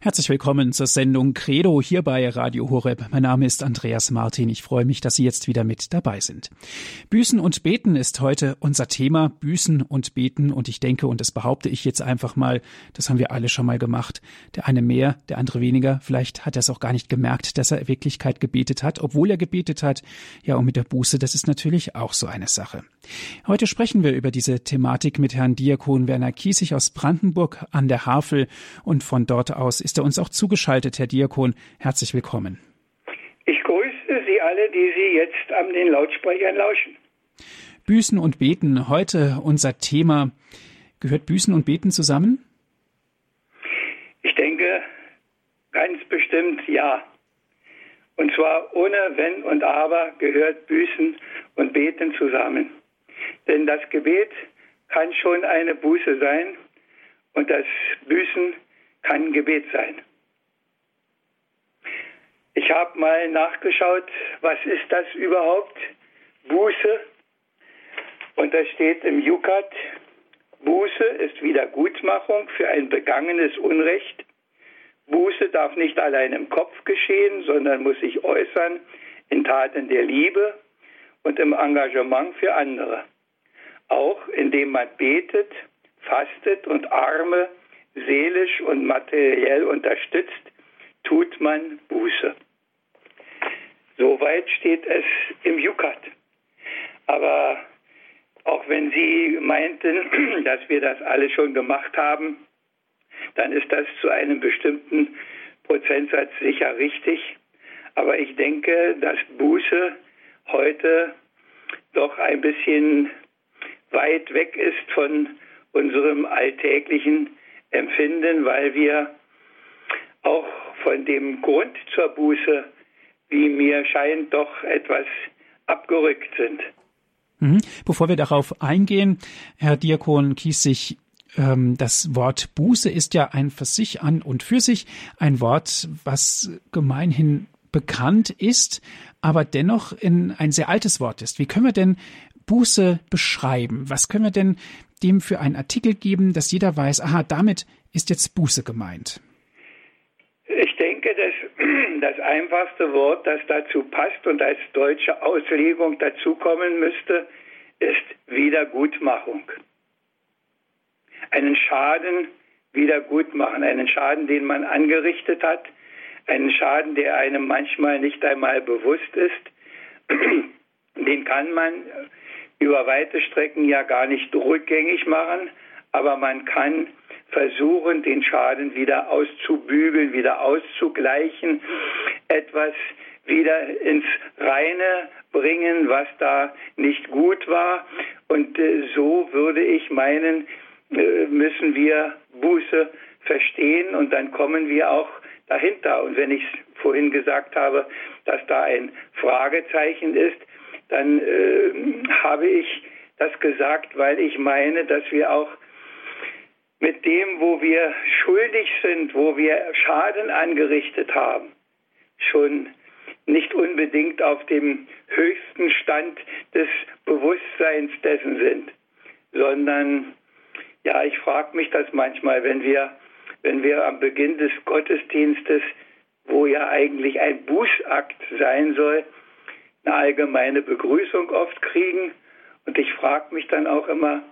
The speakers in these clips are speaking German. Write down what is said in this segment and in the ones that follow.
Herzlich willkommen zur Sendung Credo hier bei Radio Horeb. Mein Name ist Andreas Martin. Ich freue mich, dass Sie jetzt wieder mit dabei sind. Büßen und Beten ist heute unser Thema. Büßen und Beten. Und ich denke, und das behaupte ich jetzt einfach mal, das haben wir alle schon mal gemacht. Der eine mehr, der andere weniger. Vielleicht hat er es auch gar nicht gemerkt, dass er in Wirklichkeit gebetet hat, obwohl er gebetet hat. Ja, und mit der Buße, das ist natürlich auch so eine Sache. Heute sprechen wir über diese Thematik mit Herrn Diakon Werner Kiesig aus Brandenburg an der Havel. Und von dort aus ist er uns auch zugeschaltet, Herr Diakon. Herzlich willkommen. Ich grüße Sie alle, die Sie jetzt an den Lautsprechern lauschen. Büßen und Beten, heute unser Thema. Gehört Büßen und Beten zusammen? Ich denke, ganz bestimmt ja. Und zwar ohne Wenn und Aber gehört Büßen und Beten zusammen. Denn das Gebet kann schon eine Buße sein und das Büßen kann Gebet sein. Ich habe mal nachgeschaut, was ist das überhaupt? Buße. Und da steht im Jukat, Buße ist Wiedergutmachung für ein begangenes Unrecht. Buße darf nicht allein im Kopf geschehen, sondern muss sich äußern in Taten der Liebe und im Engagement für andere. Auch indem man betet, fastet und Arme seelisch und materiell unterstützt, tut man Buße. Soweit steht es im Jukat. Aber auch wenn Sie meinten, dass wir das alle schon gemacht haben, dann ist das zu einem bestimmten Prozentsatz sicher richtig. Aber ich denke, dass Buße heute doch ein bisschen weit weg ist von unserem alltäglichen empfinden, weil wir auch von dem Grund zur Buße, wie mir scheint, doch etwas abgerückt sind. Mhm. Bevor wir darauf eingehen, Herr Diakon Kiesig, ähm, das Wort Buße ist ja ein für sich an und für sich ein Wort, was gemeinhin bekannt ist, aber dennoch in ein sehr altes Wort ist. Wie können wir denn Buße beschreiben? Was können wir denn dem für einen Artikel geben, dass jeder weiß, aha, damit ist jetzt Buße gemeint? Ich denke, dass das einfachste Wort, das dazu passt und als deutsche Auslegung dazukommen müsste, ist Wiedergutmachung. Einen Schaden wiedergutmachen, einen Schaden, den man angerichtet hat, einen Schaden, der einem manchmal nicht einmal bewusst ist, den kann man über weite Strecken ja gar nicht rückgängig machen, aber man kann versuchen, den Schaden wieder auszubügeln, wieder auszugleichen, etwas wieder ins Reine bringen, was da nicht gut war. Und äh, so würde ich meinen, äh, müssen wir Buße verstehen und dann kommen wir auch dahinter. Und wenn ich vorhin gesagt habe, dass da ein Fragezeichen ist, dann äh, habe ich das gesagt, weil ich meine, dass wir auch mit dem, wo wir schuldig sind, wo wir Schaden angerichtet haben, schon nicht unbedingt auf dem höchsten Stand des Bewusstseins dessen sind, sondern ja, ich frage mich das manchmal, wenn wir, wenn wir am Beginn des Gottesdienstes, wo ja eigentlich ein Bußakt sein soll, eine allgemeine Begrüßung oft kriegen. Und ich frage mich dann auch immer,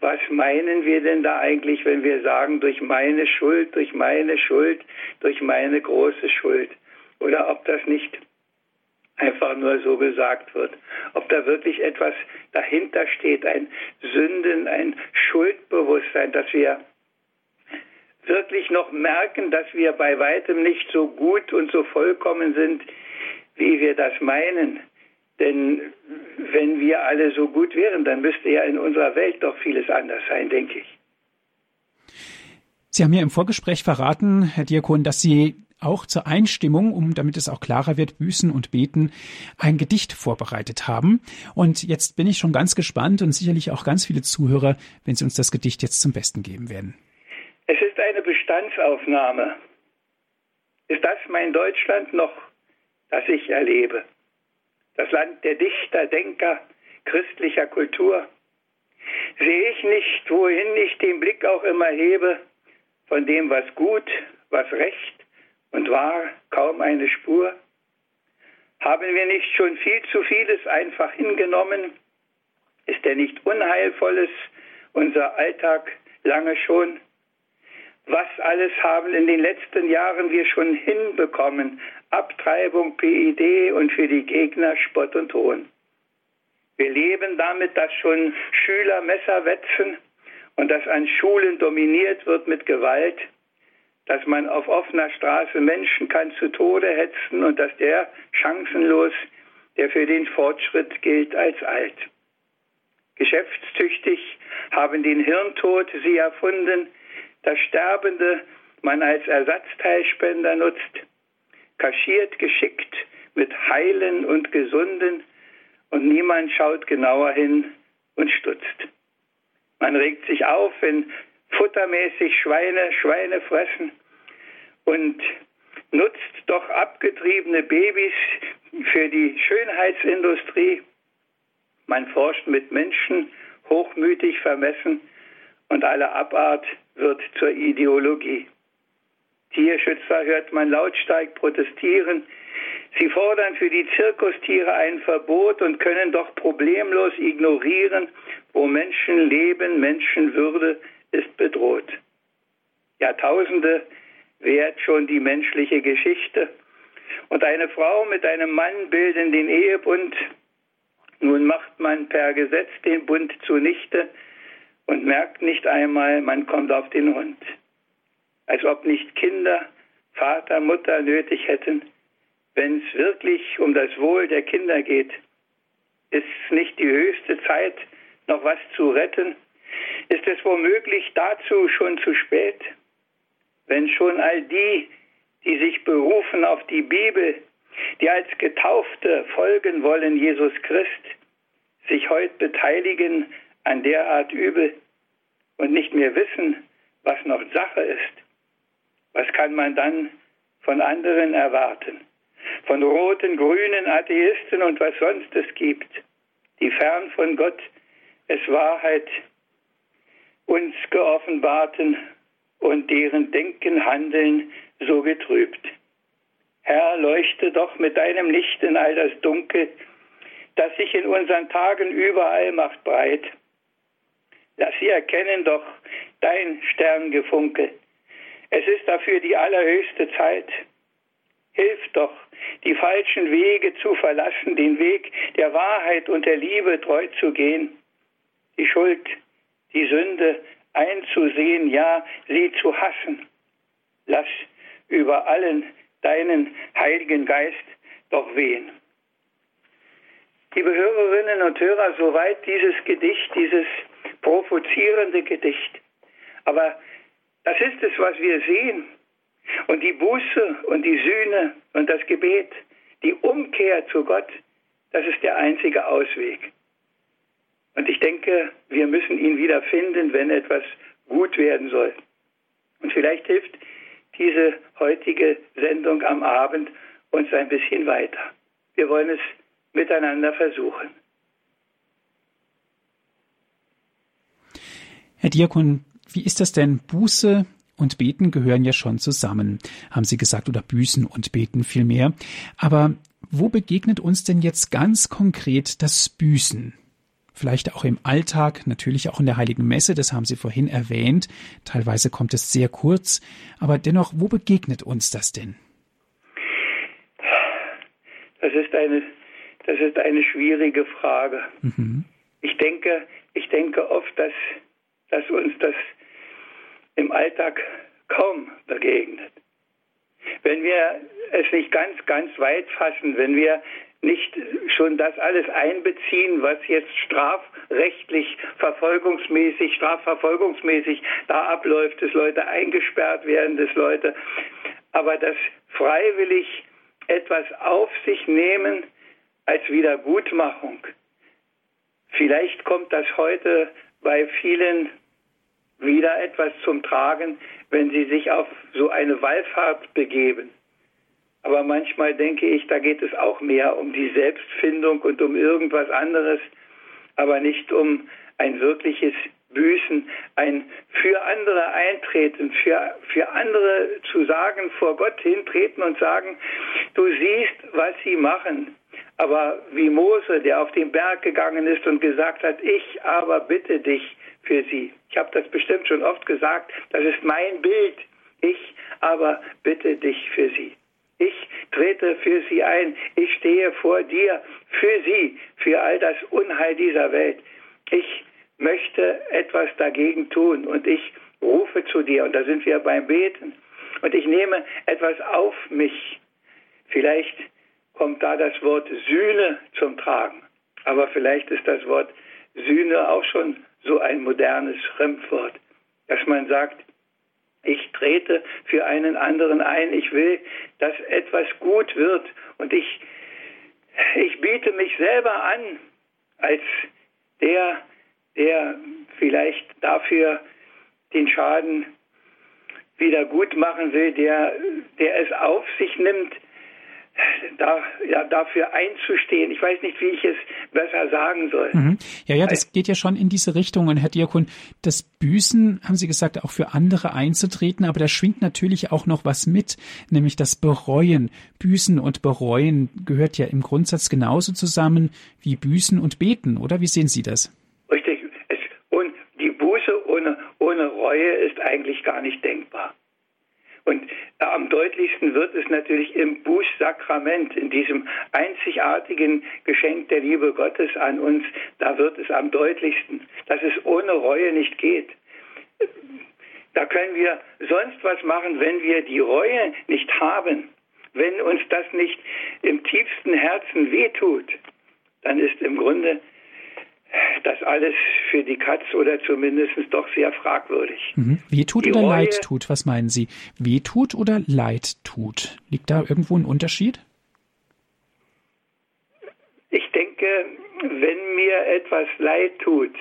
was meinen wir denn da eigentlich, wenn wir sagen, durch meine Schuld, durch meine Schuld, durch meine große Schuld? Oder ob das nicht einfach nur so gesagt wird. Ob da wirklich etwas dahinter steht, ein Sünden, ein Schuldbewusstsein, dass wir wirklich noch merken, dass wir bei weitem nicht so gut und so vollkommen sind, wie wir das meinen. Denn wenn wir alle so gut wären, dann müsste ja in unserer Welt doch vieles anders sein, denke ich. Sie haben mir im Vorgespräch verraten, Herr Diakon, dass Sie auch zur Einstimmung, um damit es auch klarer wird, büßen und beten, ein Gedicht vorbereitet haben. Und jetzt bin ich schon ganz gespannt und sicherlich auch ganz viele Zuhörer, wenn Sie uns das Gedicht jetzt zum Besten geben werden. Es ist eine Bestandsaufnahme. Ist das mein Deutschland noch, das ich erlebe? Das Land der Dichter, Denker, christlicher Kultur. Sehe ich nicht, wohin ich den Blick auch immer hebe, von dem, was gut was recht und wahr, kaum eine Spur? Haben wir nicht schon viel zu vieles einfach hingenommen? Ist denn nicht Unheilvolles unser Alltag lange schon? Was alles haben in den letzten Jahren wir schon hinbekommen? Abtreibung, PID und für die Gegner Spott und Hohn. Wir leben damit, dass schon Schüler Messer wetzen und dass an Schulen dominiert wird mit Gewalt, dass man auf offener Straße Menschen kann zu Tode hetzen und dass der chancenlos, der für den Fortschritt gilt, als alt. Geschäftstüchtig haben den Hirntod sie erfunden, das Sterbende man als Ersatzteilspender nutzt, kaschiert geschickt mit Heilen und Gesunden und niemand schaut genauer hin und stutzt. Man regt sich auf, wenn futtermäßig Schweine Schweine fressen und nutzt doch abgetriebene Babys für die Schönheitsindustrie. Man forscht mit Menschen, hochmütig vermessen und alle Abart wird zur Ideologie. Tierschützer hört man lautstark protestieren. Sie fordern für die Zirkustiere ein Verbot und können doch problemlos ignorieren, wo Menschenleben, Menschenwürde ist bedroht. Jahrtausende währt schon die menschliche Geschichte. Und eine Frau mit einem Mann bilden den Ehebund. Nun macht man per Gesetz den Bund zunichte und merkt nicht einmal, man kommt auf den Hund. Als ob nicht Kinder Vater, Mutter nötig hätten, wenn es wirklich um das Wohl der Kinder geht. Ist es nicht die höchste Zeit, noch was zu retten? Ist es womöglich dazu schon zu spät? Wenn schon all die, die sich berufen auf die Bibel, die als Getaufte folgen wollen Jesus Christ, sich heute beteiligen an derart Übel und nicht mehr wissen, was noch Sache ist, was kann man dann von anderen erwarten? Von roten, grünen Atheisten und was sonst es gibt, die fern von Gott es Wahrheit uns geoffenbarten und deren Denken, Handeln so getrübt. Herr, leuchte doch mit deinem Licht in all das Dunkel, das sich in unseren Tagen überall macht breit. Lass sie erkennen doch dein Sterngefunke. Es ist dafür die allerhöchste Zeit. Hilf doch, die falschen Wege zu verlassen, den Weg der Wahrheit und der Liebe treu zu gehen, die Schuld, die Sünde einzusehen, ja, sie zu hassen. Lass über allen deinen Heiligen Geist doch wehen. Liebe Hörerinnen und Hörer, soweit dieses Gedicht, dieses provozierende Gedicht. Aber das ist es, was wir sehen. Und die Buße und die Sühne und das Gebet, die Umkehr zu Gott, das ist der einzige Ausweg. Und ich denke, wir müssen ihn wieder finden, wenn etwas gut werden soll. Und vielleicht hilft diese heutige Sendung am Abend uns ein bisschen weiter. Wir wollen es miteinander versuchen. Herr Diakon, wie ist das denn? Buße und Beten gehören ja schon zusammen, haben Sie gesagt, oder Büßen und Beten vielmehr. Aber wo begegnet uns denn jetzt ganz konkret das Büßen? vielleicht auch im Alltag, natürlich auch in der Heiligen Messe, das haben Sie vorhin erwähnt. Teilweise kommt es sehr kurz, aber dennoch, wo begegnet uns das denn? Das ist eine, das ist eine schwierige Frage. Mhm. Ich denke, ich denke oft, dass, dass uns das im Alltag kaum begegnet. Wenn wir es nicht ganz, ganz weit fassen, wenn wir nicht schon das alles einbeziehen, was jetzt strafrechtlich, verfolgungsmäßig, strafverfolgungsmäßig da abläuft, dass Leute eingesperrt werden, dass Leute, aber das freiwillig etwas auf sich nehmen als Wiedergutmachung. Vielleicht kommt das heute bei vielen wieder etwas zum Tragen, wenn sie sich auf so eine Wallfahrt begeben. Aber manchmal denke ich, da geht es auch mehr um die Selbstfindung und um irgendwas anderes, aber nicht um ein wirkliches büßen, ein für andere eintreten, für, für andere zu sagen, vor Gott hintreten und sagen, du siehst, was sie machen. Aber wie Mose, der auf den Berg gegangen ist und gesagt hat, ich aber bitte dich für sie. Ich habe das bestimmt schon oft gesagt, das ist mein Bild. Ich aber bitte dich für sie. Ich trete für sie ein. Ich stehe vor dir für sie, für all das Unheil dieser Welt. Ich möchte etwas dagegen tun und ich rufe zu dir. Und da sind wir beim Beten. Und ich nehme etwas auf mich. Vielleicht kommt da das Wort Sühne zum Tragen. Aber vielleicht ist das Wort Sühne auch schon so ein modernes Fremdwort, dass man sagt, ich trete für einen anderen ein. Ich will, dass etwas gut wird. Und ich, ich biete mich selber an als der, der vielleicht dafür den Schaden wieder gut machen will, der, der es auf sich nimmt, da, ja, dafür einzustehen. Ich weiß nicht, wie ich es besser sagen soll. Mhm. Ja, ja, das geht ja schon in diese Richtung. Und Herr Diakon, das Büßen, haben Sie gesagt, auch für andere einzutreten, aber da schwingt natürlich auch noch was mit, nämlich das Bereuen. Büßen und Bereuen gehört ja im Grundsatz genauso zusammen wie Büßen und Beten, oder? Wie sehen Sie das? Richtig. Es, und die Buße ohne, ohne Reue ist eigentlich gar nicht denkbar. Und am deutlichsten wird es natürlich im Bußsakrament, in diesem einzigartigen Geschenk der Liebe Gottes an uns. Da wird es am deutlichsten, dass es ohne Reue nicht geht. Da können wir sonst was machen, wenn wir die Reue nicht haben, wenn uns das nicht im tiefsten Herzen wehtut, dann ist im Grunde das alles für die Katz oder zumindest doch sehr fragwürdig. Mhm. Wehtut oder Reue, Leid tut, was meinen Sie? Wehtut oder Leid tut? Liegt da irgendwo ein Unterschied? Ich denke, wenn mir etwas leid tut,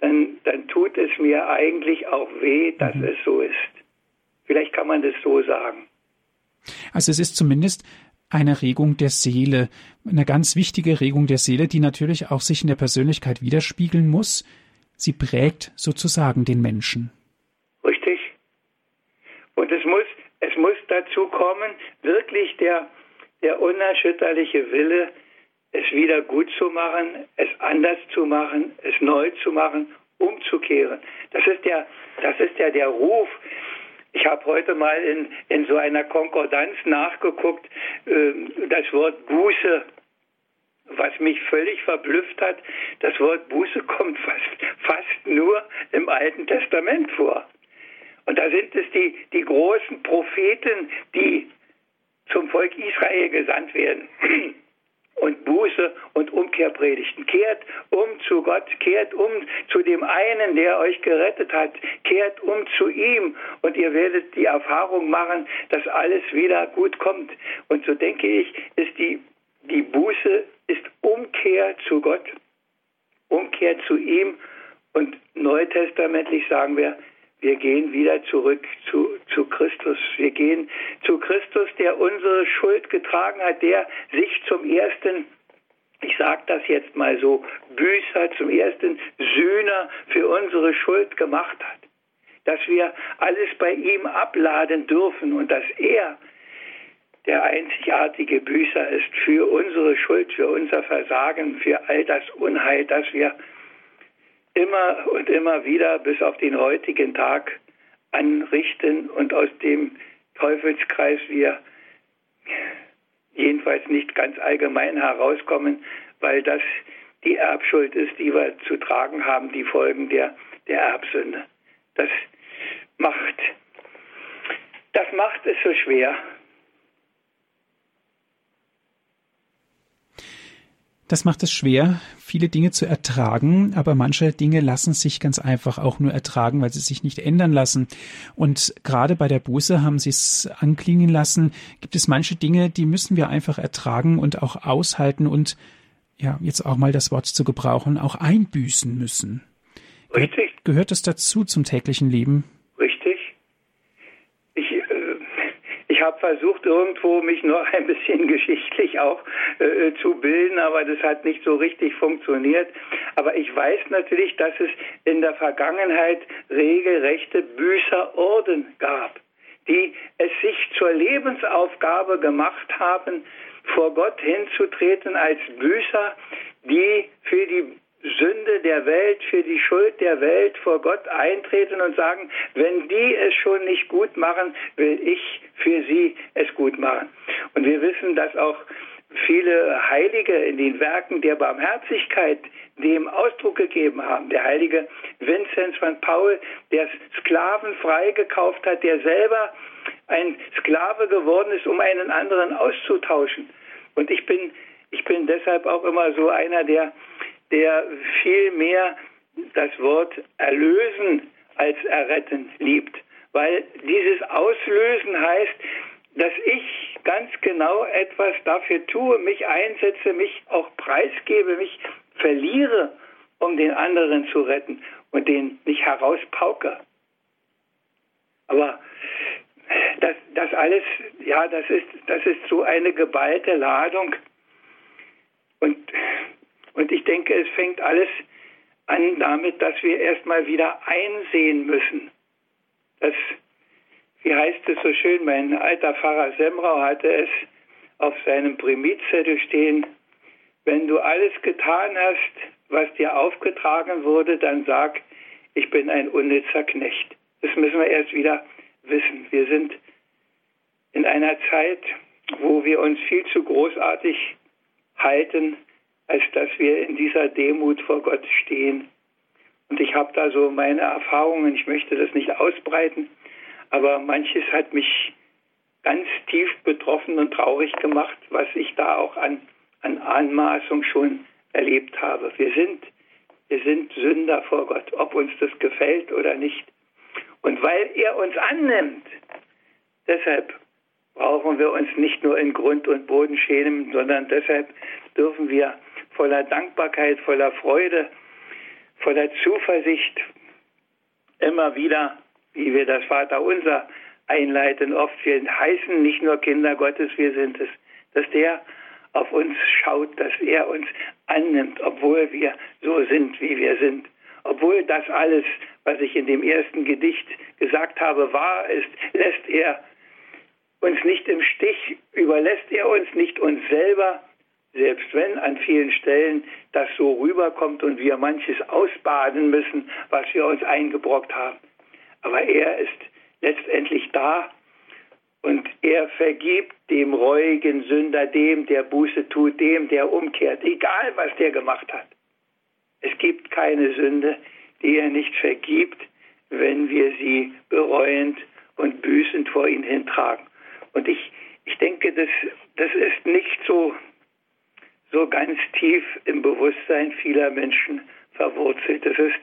dann, dann tut es mir eigentlich auch weh, dass mhm. es so ist. Vielleicht kann man das so sagen. Also es ist zumindest eine Regung der Seele, eine ganz wichtige Regung der Seele, die natürlich auch sich in der Persönlichkeit widerspiegeln muss. Sie prägt sozusagen den Menschen. Richtig. Und es muss, es muss dazu kommen, wirklich der, der unerschütterliche Wille, es wieder gut zu machen, es anders zu machen, es neu zu machen, umzukehren. Das ist der, das ist ja der Ruf, ich habe heute mal in, in so einer Konkordanz nachgeguckt, äh, das Wort Buße, was mich völlig verblüfft hat. Das Wort Buße kommt fast, fast nur im Alten Testament vor. Und da sind es die, die großen Propheten, die zum Volk Israel gesandt werden und Buße und Umkehr predigten. Kehrt um zu Gott, kehrt um zu dem einen, der euch gerettet hat, kehrt um zu ihm und ihr werdet die Erfahrung machen, dass alles wieder gut kommt. Und so denke ich, ist die, die Buße ist Umkehr zu Gott, Umkehr zu ihm und neutestamentlich sagen wir, wir gehen wieder zurück zu, zu Christus. Wir gehen zu Christus, der unsere Schuld getragen hat, der sich zum ersten, ich sage das jetzt mal so, Büßer, zum ersten Sühner für unsere Schuld gemacht hat. Dass wir alles bei ihm abladen dürfen und dass er der einzigartige Büßer ist für unsere Schuld, für unser Versagen, für all das Unheil, das wir immer und immer wieder bis auf den heutigen Tag anrichten und aus dem Teufelskreis wir jedenfalls nicht ganz allgemein herauskommen, weil das die Erbschuld ist, die wir zu tragen haben, die Folgen der, der Erbsünde. Das macht, das macht es so schwer, Das macht es schwer, viele Dinge zu ertragen, aber manche Dinge lassen sich ganz einfach auch nur ertragen, weil sie sich nicht ändern lassen. Und gerade bei der Buße haben Sie es anklingen lassen, gibt es manche Dinge, die müssen wir einfach ertragen und auch aushalten und ja, jetzt auch mal das Wort zu gebrauchen, auch einbüßen müssen. Richtig. Gehört es dazu zum täglichen Leben? Habe versucht, irgendwo mich noch ein bisschen geschichtlich auch äh, zu bilden, aber das hat nicht so richtig funktioniert. Aber ich weiß natürlich, dass es in der Vergangenheit regelrechte Büßerorden gab, die es sich zur Lebensaufgabe gemacht haben, vor Gott hinzutreten als Büßer, die für die Sünde der Welt, für die Schuld der Welt vor Gott eintreten und sagen, wenn die es schon nicht gut machen, will ich für sie es gut machen. Und wir wissen, dass auch viele Heilige in den Werken der Barmherzigkeit dem Ausdruck gegeben haben. Der heilige Vinzenz von Paul, der Sklaven freigekauft hat, der selber ein Sklave geworden ist, um einen anderen auszutauschen. Und ich bin, ich bin deshalb auch immer so einer, der, der viel mehr das Wort erlösen als erretten liebt. Weil dieses Auslösen heißt, dass ich ganz genau etwas dafür tue, mich einsetze, mich auch preisgebe, mich verliere, um den anderen zu retten und den nicht herauspauke. Aber das, das alles, ja, das ist, das ist so eine geballte Ladung. Und, und ich denke, es fängt alles an damit, dass wir erstmal wieder einsehen müssen, dass wie heißt es so schön, mein alter Pfarrer Semrau hatte es auf seinem Primitzettel stehen, wenn du alles getan hast, was dir aufgetragen wurde, dann sag, ich bin ein unnützer Knecht. Das müssen wir erst wieder wissen. Wir sind in einer Zeit, wo wir uns viel zu großartig halten, als dass wir in dieser Demut vor Gott stehen. Und ich habe da so meine Erfahrungen, ich möchte das nicht ausbreiten, aber manches hat mich ganz tief betroffen und traurig gemacht, was ich da auch an, an Anmaßung schon erlebt habe. Wir sind, wir sind Sünder vor Gott, ob uns das gefällt oder nicht. Und weil er uns annimmt, deshalb brauchen wir uns nicht nur in Grund und Boden schämen, sondern deshalb dürfen wir voller Dankbarkeit, voller Freude, voller Zuversicht immer wieder wie wir das Vaterunser einleiten, oft wir heißen nicht nur Kinder Gottes, wir sind es, dass der auf uns schaut, dass er uns annimmt, obwohl wir so sind, wie wir sind. Obwohl das alles, was ich in dem ersten Gedicht gesagt habe, wahr ist, lässt er uns nicht im Stich, überlässt er uns nicht uns selber, selbst wenn an vielen Stellen das so rüberkommt und wir manches ausbaden müssen, was wir uns eingebrockt haben. Aber er ist letztendlich da und er vergibt dem reuigen Sünder, dem, der Buße tut, dem, der umkehrt, egal was der gemacht hat. Es gibt keine Sünde, die er nicht vergibt, wenn wir sie bereuend und büßend vor ihn hintragen. Und ich, ich denke, das, das ist nicht so, so ganz tief im Bewusstsein vieler Menschen verwurzelt. Das ist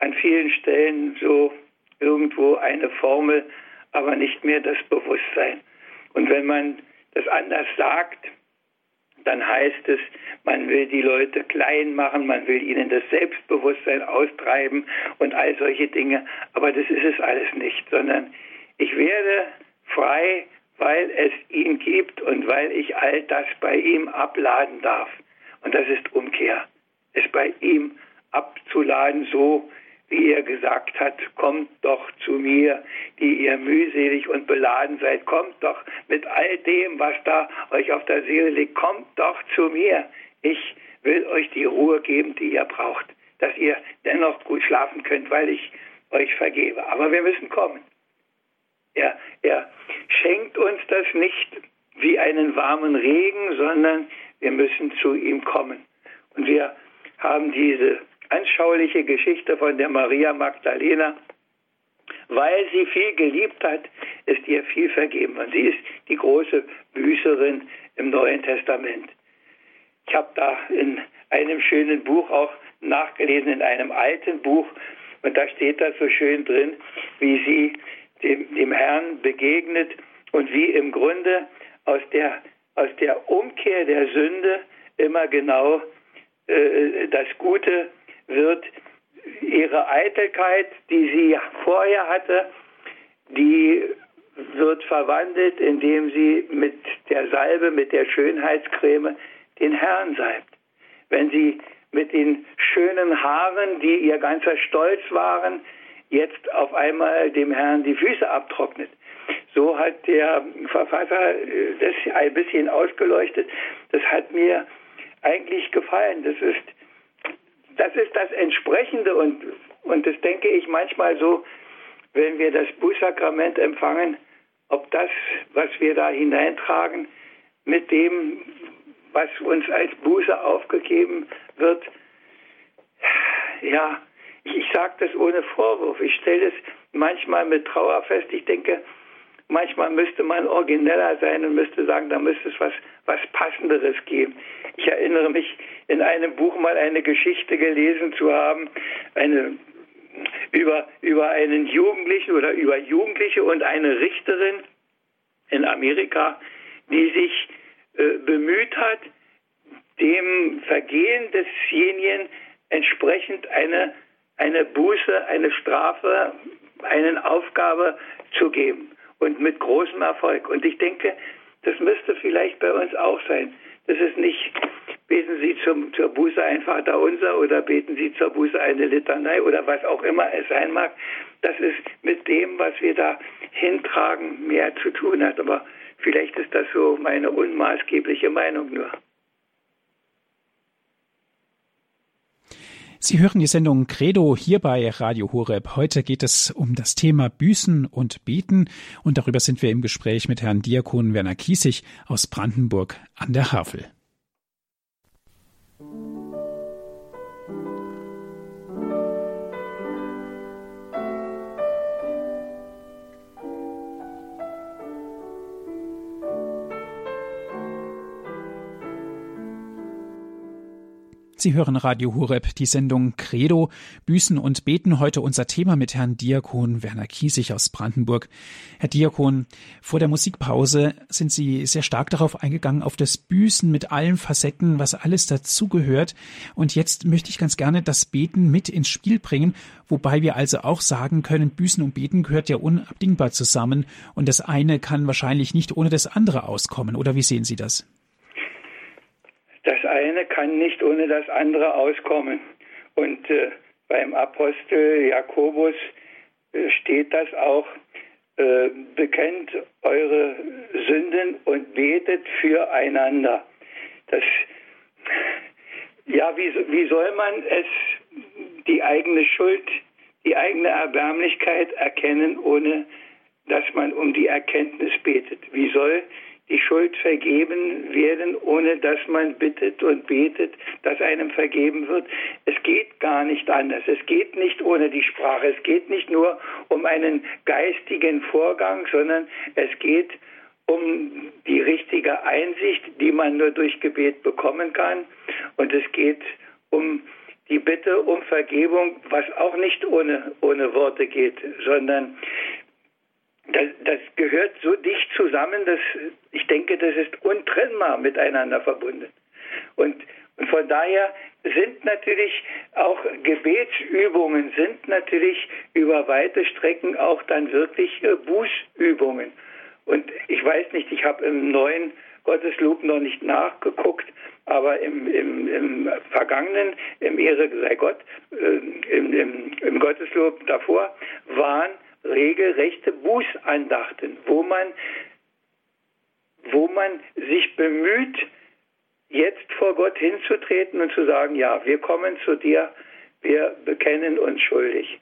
an vielen Stellen so irgendwo eine Formel, aber nicht mehr das Bewusstsein. Und wenn man das anders sagt, dann heißt es, man will die Leute klein machen, man will ihnen das Selbstbewusstsein austreiben und all solche Dinge. Aber das ist es alles nicht, sondern ich werde frei, weil es ihn gibt und weil ich all das bei ihm abladen darf. Und das ist Umkehr, es bei ihm abzuladen, so wie er gesagt hat, kommt doch zu mir, die ihr mühselig und beladen seid, kommt doch mit all dem, was da euch auf der Seele liegt, kommt doch zu mir. Ich will euch die Ruhe geben, die ihr braucht, dass ihr dennoch gut schlafen könnt, weil ich euch vergebe. Aber wir müssen kommen. Er, er schenkt uns das nicht wie einen warmen Regen, sondern wir müssen zu ihm kommen. Und wir haben diese anschauliche Geschichte von der Maria Magdalena. Weil sie viel geliebt hat, ist ihr viel vergeben. Und sie ist die große Büßerin im Neuen Testament. Ich habe da in einem schönen Buch auch nachgelesen, in einem alten Buch, und da steht das so schön drin, wie sie dem, dem Herrn begegnet und wie im Grunde aus der, aus der Umkehr der Sünde immer genau äh, das Gute wird ihre Eitelkeit, die sie vorher hatte, die wird verwandelt, indem sie mit der Salbe, mit der Schönheitscreme den Herrn salbt. Wenn sie mit den wunderschönen Haaren, die ihr ganzer Stolz waren, jetzt auf einmal dem Herrn die Füße abtrocknet. So hat der Verfasser äh, das ein bisschen ausgeleuchtet. Das hat mir eigentlich gefallen. Das ist, das ist das Entsprechende und, und das denke ich manchmal so, wenn wir das Bußsakrament empfangen, ob das, was wir da hineintragen, mit dem, was uns als Buße aufgegeben wird, ja, ich, sage das ohne Vorwurf. Ich stelle es manchmal mit Trauer fest. Ich denke, manchmal müsste man origineller sein und müsste sagen, da müsste es was, was Passenderes geben. Ich erinnere mich, in einem Buch mal eine Geschichte gelesen zu haben, eine über, über einen Jugendlichen oder über Jugendliche und eine Richterin in Amerika, die sich äh, bemüht hat, dem Vergehen desjenigen entsprechend eine, eine Buße, eine Strafe, eine Aufgabe zu geben. Und mit großem Erfolg. Und ich denke, das müsste vielleicht bei uns auch sein. Das ist nicht, beten Sie zum, zur Buße ein Vater unser oder beten Sie zur Buße eine Litanei oder was auch immer es sein mag. Das ist mit dem, was wir da hintragen, mehr zu tun hat. Aber vielleicht ist das so meine unmaßgebliche Meinung nur. Sie hören die Sendung Credo hier bei Radio Horeb. Heute geht es um das Thema Büßen und Beten und darüber sind wir im Gespräch mit Herrn Diakon Werner Kiesig aus Brandenburg an der Havel. Sie hören Radio Hureb, die Sendung Credo, Büßen und Beten. Heute unser Thema mit Herrn Diakon Werner Kiesig aus Brandenburg. Herr Diakon, vor der Musikpause sind Sie sehr stark darauf eingegangen, auf das Büßen mit allen Facetten, was alles dazugehört. Und jetzt möchte ich ganz gerne das Beten mit ins Spiel bringen, wobei wir also auch sagen können, Büßen und Beten gehört ja unabdingbar zusammen und das eine kann wahrscheinlich nicht ohne das andere auskommen. Oder wie sehen Sie das? Eine kann nicht ohne das andere auskommen. Und äh, beim Apostel Jakobus äh, steht das auch, äh, bekennt eure Sünden und betet füreinander. Das, ja, wie, wie soll man es, die eigene Schuld, die eigene Erbärmlichkeit erkennen, ohne dass man um die Erkenntnis betet? Wie soll die Schuld vergeben werden, ohne dass man bittet und betet, dass einem vergeben wird. Es geht gar nicht anders. Es geht nicht ohne die Sprache. Es geht nicht nur um einen geistigen Vorgang, sondern es geht um die richtige Einsicht, die man nur durch Gebet bekommen kann. Und es geht um die Bitte um Vergebung, was auch nicht ohne, ohne Worte geht, sondern das, das gehört so dicht zusammen, dass ich denke, das ist untrennbar miteinander verbunden. Und, und von daher sind natürlich auch Gebetsübungen, sind natürlich über weite Strecken auch dann wirklich äh, Bußübungen. Und ich weiß nicht, ich habe im neuen Gotteslob noch nicht nachgeguckt, aber im, im, im vergangenen, im Ehre sei Gott, äh, im, im, im Gotteslob davor waren regelrechte Bußandachten, wo man, wo man sich bemüht, jetzt vor Gott hinzutreten und zu sagen, ja, wir kommen zu dir, wir bekennen uns schuldig.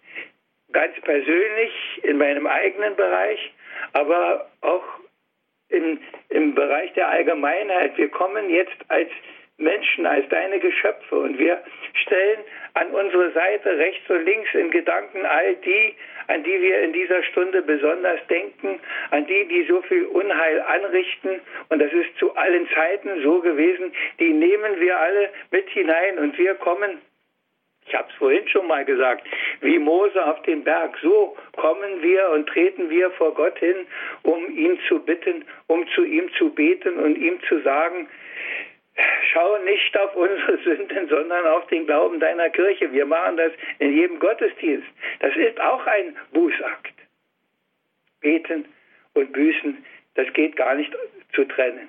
Ganz persönlich in meinem eigenen Bereich, aber auch in, im Bereich der Allgemeinheit. Wir kommen jetzt als Menschen, als deine Geschöpfe und wir stellen an unsere Seite rechts und links in Gedanken all die, an die wir in dieser Stunde besonders denken, an die, die so viel Unheil anrichten. Und das ist zu allen Zeiten so gewesen. Die nehmen wir alle mit hinein und wir kommen ich habe es vorhin schon mal gesagt, wie Mose auf den Berg, so kommen wir und treten wir vor Gott hin, um ihn zu bitten, um zu ihm zu beten und ihm zu sagen, Schau nicht auf unsere Sünden, sondern auf den Glauben deiner Kirche. Wir machen das in jedem Gottesdienst. Das ist auch ein Bußakt. Beten und büßen, das geht gar nicht zu trennen.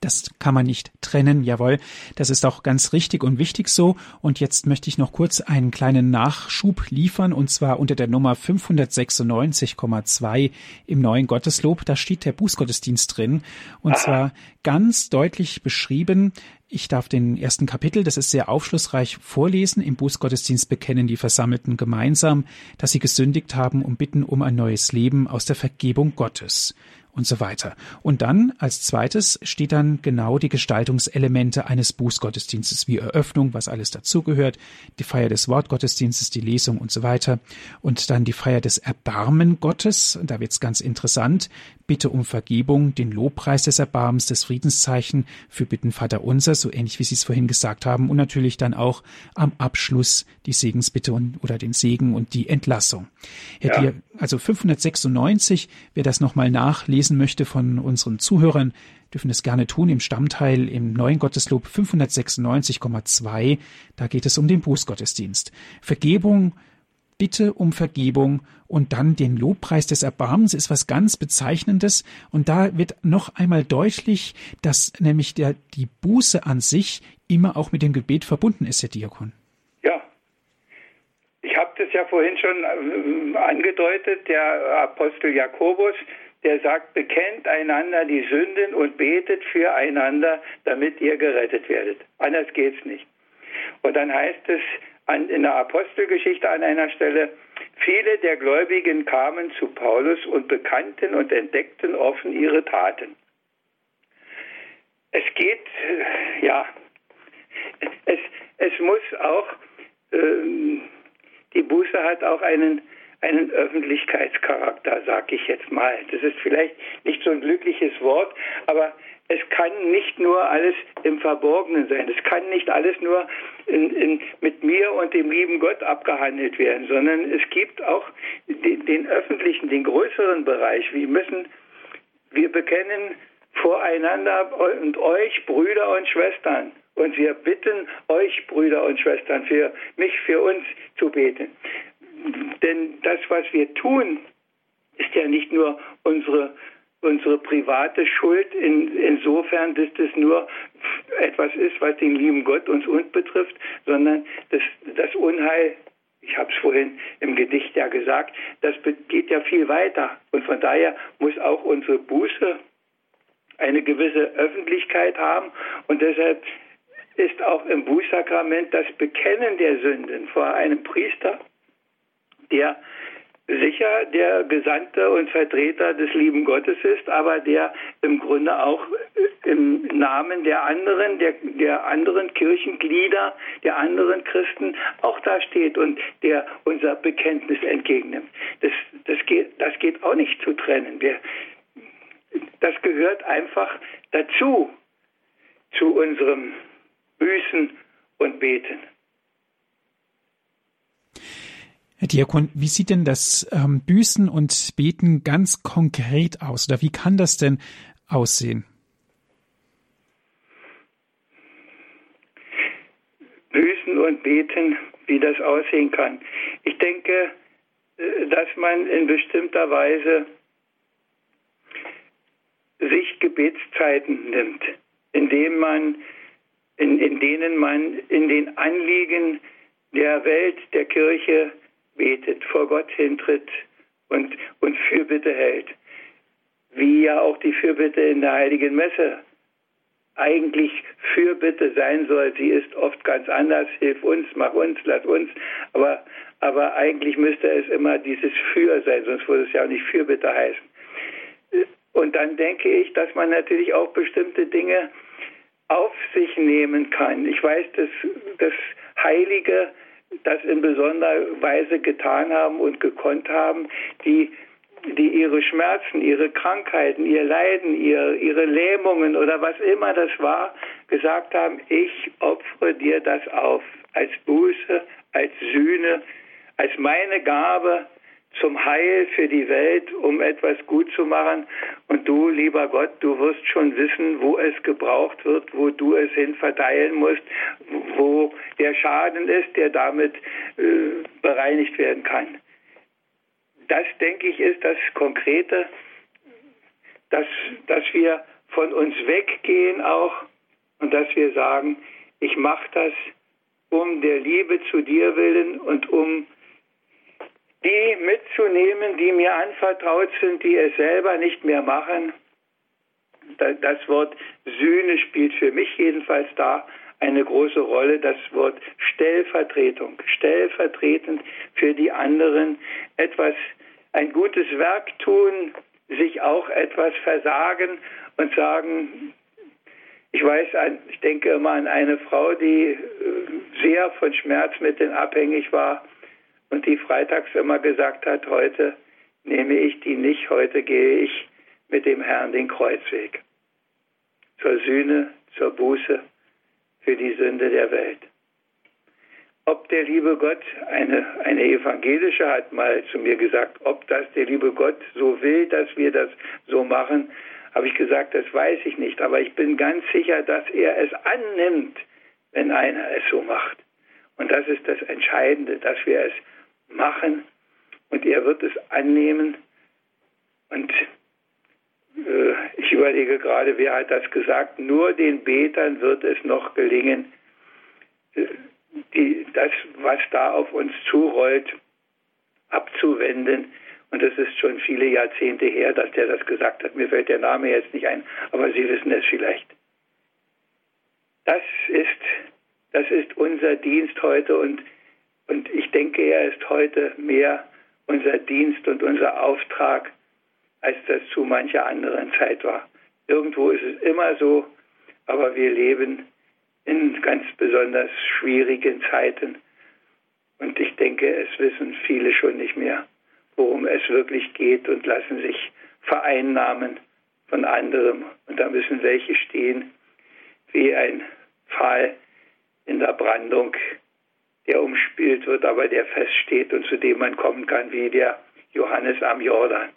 Das kann man nicht trennen, jawohl. Das ist auch ganz richtig und wichtig so. Und jetzt möchte ich noch kurz einen kleinen Nachschub liefern, und zwar unter der Nummer 596,2 im neuen Gotteslob. Da steht der Bußgottesdienst drin. Und Aha. zwar ganz deutlich beschrieben, ich darf den ersten Kapitel, das ist sehr aufschlussreich, vorlesen. Im Bußgottesdienst bekennen die Versammelten gemeinsam, dass sie gesündigt haben und bitten um ein neues Leben aus der Vergebung Gottes und so weiter. Und dann als zweites steht dann genau die Gestaltungselemente eines Bußgottesdienstes, wie Eröffnung, was alles dazugehört, die Feier des Wortgottesdienstes, die Lesung und so weiter. Und dann die Feier des Erbarmen Gottes, da wird's ganz interessant, Bitte um Vergebung, den Lobpreis des Erbarmens, das Friedenszeichen für Bitten Vater Unser, so ähnlich wie Sie es vorhin gesagt haben, und natürlich dann auch am Abschluss die Segensbitte und, oder den Segen und die Entlassung. Herr ja. Dier, also 596, wer das nochmal nachlesen möchte von unseren Zuhörern, dürfen es gerne tun im Stammteil im neuen Gotteslob 596,2. Da geht es um den Bußgottesdienst. Vergebung, Bitte um Vergebung und dann den Lobpreis des Erbarmens ist was ganz Bezeichnendes. Und da wird noch einmal deutlich, dass nämlich der, die Buße an sich immer auch mit dem Gebet verbunden ist, Herr Diakon. Ja. Ich habe das ja vorhin schon äh, angedeutet, der Apostel Jakobus, der sagt, bekennt einander die Sünden und betet füreinander, damit ihr gerettet werdet. Anders geht's nicht. Und dann heißt es, an, in der Apostelgeschichte an einer Stelle, viele der Gläubigen kamen zu Paulus und bekannten und entdeckten offen ihre Taten. Es geht, äh, ja, es, es muss auch, ähm, die Buße hat auch einen, einen Öffentlichkeitscharakter, sag ich jetzt mal. Das ist vielleicht nicht so ein glückliches Wort, aber es kann nicht nur alles im Verborgenen sein. Es kann nicht alles nur in, in, mit mir und dem lieben Gott abgehandelt werden, sondern es gibt auch den, den öffentlichen, den größeren Bereich. Wir müssen, wir bekennen voreinander und euch, Brüder und Schwestern. Und wir bitten euch, Brüder und Schwestern, für mich, für uns zu beten. Denn das, was wir tun, ist ja nicht nur unsere unsere private Schuld in, insofern, dass das nur etwas ist, was den lieben Gott uns und betrifft, sondern das, das Unheil, ich habe es vorhin im Gedicht ja gesagt, das geht ja viel weiter. Und von daher muss auch unsere Buße eine gewisse Öffentlichkeit haben. Und deshalb ist auch im Bußsakrament das Bekennen der Sünden vor einem Priester, der sicher der Gesandte und Vertreter des lieben Gottes ist, aber der im Grunde auch im Namen der anderen, der, der anderen Kirchenglieder, der anderen Christen auch da steht und der unser Bekenntnis entgegennimmt. Das, das, geht, das geht auch nicht zu trennen. Wir, das gehört einfach dazu, zu unserem Büßen und Beten. Herr Diakon, wie sieht denn das ähm, Büßen und Beten ganz konkret aus? Oder wie kann das denn aussehen? Büßen und Beten, wie das aussehen kann. Ich denke, äh, dass man in bestimmter Weise sich Gebetszeiten nimmt, indem man, in, in denen man in den Anliegen der Welt, der Kirche betet, vor Gott hintritt und, und Fürbitte hält. Wie ja auch die Fürbitte in der Heiligen Messe eigentlich Fürbitte sein soll. Sie ist oft ganz anders. Hilf uns, mach uns, lass uns. Aber, aber eigentlich müsste es immer dieses Für sein, sonst würde es ja auch nicht Fürbitte heißen. Und dann denke ich, dass man natürlich auch bestimmte Dinge auf sich nehmen kann. Ich weiß, dass das Heilige das in besonderer Weise getan haben und gekonnt haben, die die ihre Schmerzen, ihre Krankheiten, ihr Leiden, ihr, ihre Lähmungen oder was immer das war, gesagt haben, ich opfere dir das auf als Buße, als Sühne, als meine Gabe, zum Heil für die Welt, um etwas gut zu machen. Und du, lieber Gott, du wirst schon wissen, wo es gebraucht wird, wo du es hin verteilen musst, wo der Schaden ist, der damit äh, bereinigt werden kann. Das, denke ich, ist das Konkrete, dass, dass wir von uns weggehen auch und dass wir sagen, ich mache das um der Liebe zu dir willen und um die mitzunehmen, die mir anvertraut sind, die es selber nicht mehr machen. Das Wort Sühne spielt für mich jedenfalls da eine große Rolle, das Wort Stellvertretung, stellvertretend für die anderen etwas, ein gutes Werk tun, sich auch etwas versagen und sagen, ich weiß, ich denke immer an eine Frau, die äh, sehr von Schmerzmitteln abhängig war und die freitags immer gesagt hat, heute nehme ich die nicht, heute gehe ich mit dem Herrn den Kreuzweg. Zur Sühne, zur Buße für die Sünde der Welt. Ob der liebe Gott, eine, eine evangelische hat mal zu mir gesagt, ob das der liebe Gott so will, dass wir das so machen, habe ich gesagt, das weiß ich nicht, aber ich bin ganz sicher, dass er es annimmt, wenn einer es so macht. Und das ist das Entscheidende, dass wir es machen und er wird es annehmen. Und äh, ich überlege gerade, wer hat das gesagt, nur den Betern wird es noch gelingen, äh, die, das, was da auf uns zurollt, abzuwenden. Und es ist schon viele Jahrzehnte her, dass der das gesagt hat. Mir fällt der Name jetzt nicht ein, aber Sie wissen es vielleicht. Das ist, das ist unser Dienst heute und und ich denke, er ist heute mehr unser Dienst und unser Auftrag, als das zu mancher anderen Zeit war. Irgendwo ist es immer so, aber wir leben in ganz besonders schwierigen Zeiten. Und ich denke, es wissen viele schon nicht mehr, worum es wirklich geht und lassen sich vereinnahmen von anderem. Und da müssen welche stehen, wie ein Pfahl in der Brandung, der umspielt wird, aber der feststeht und zu dem man kommen kann wie der Johannes am Jordan.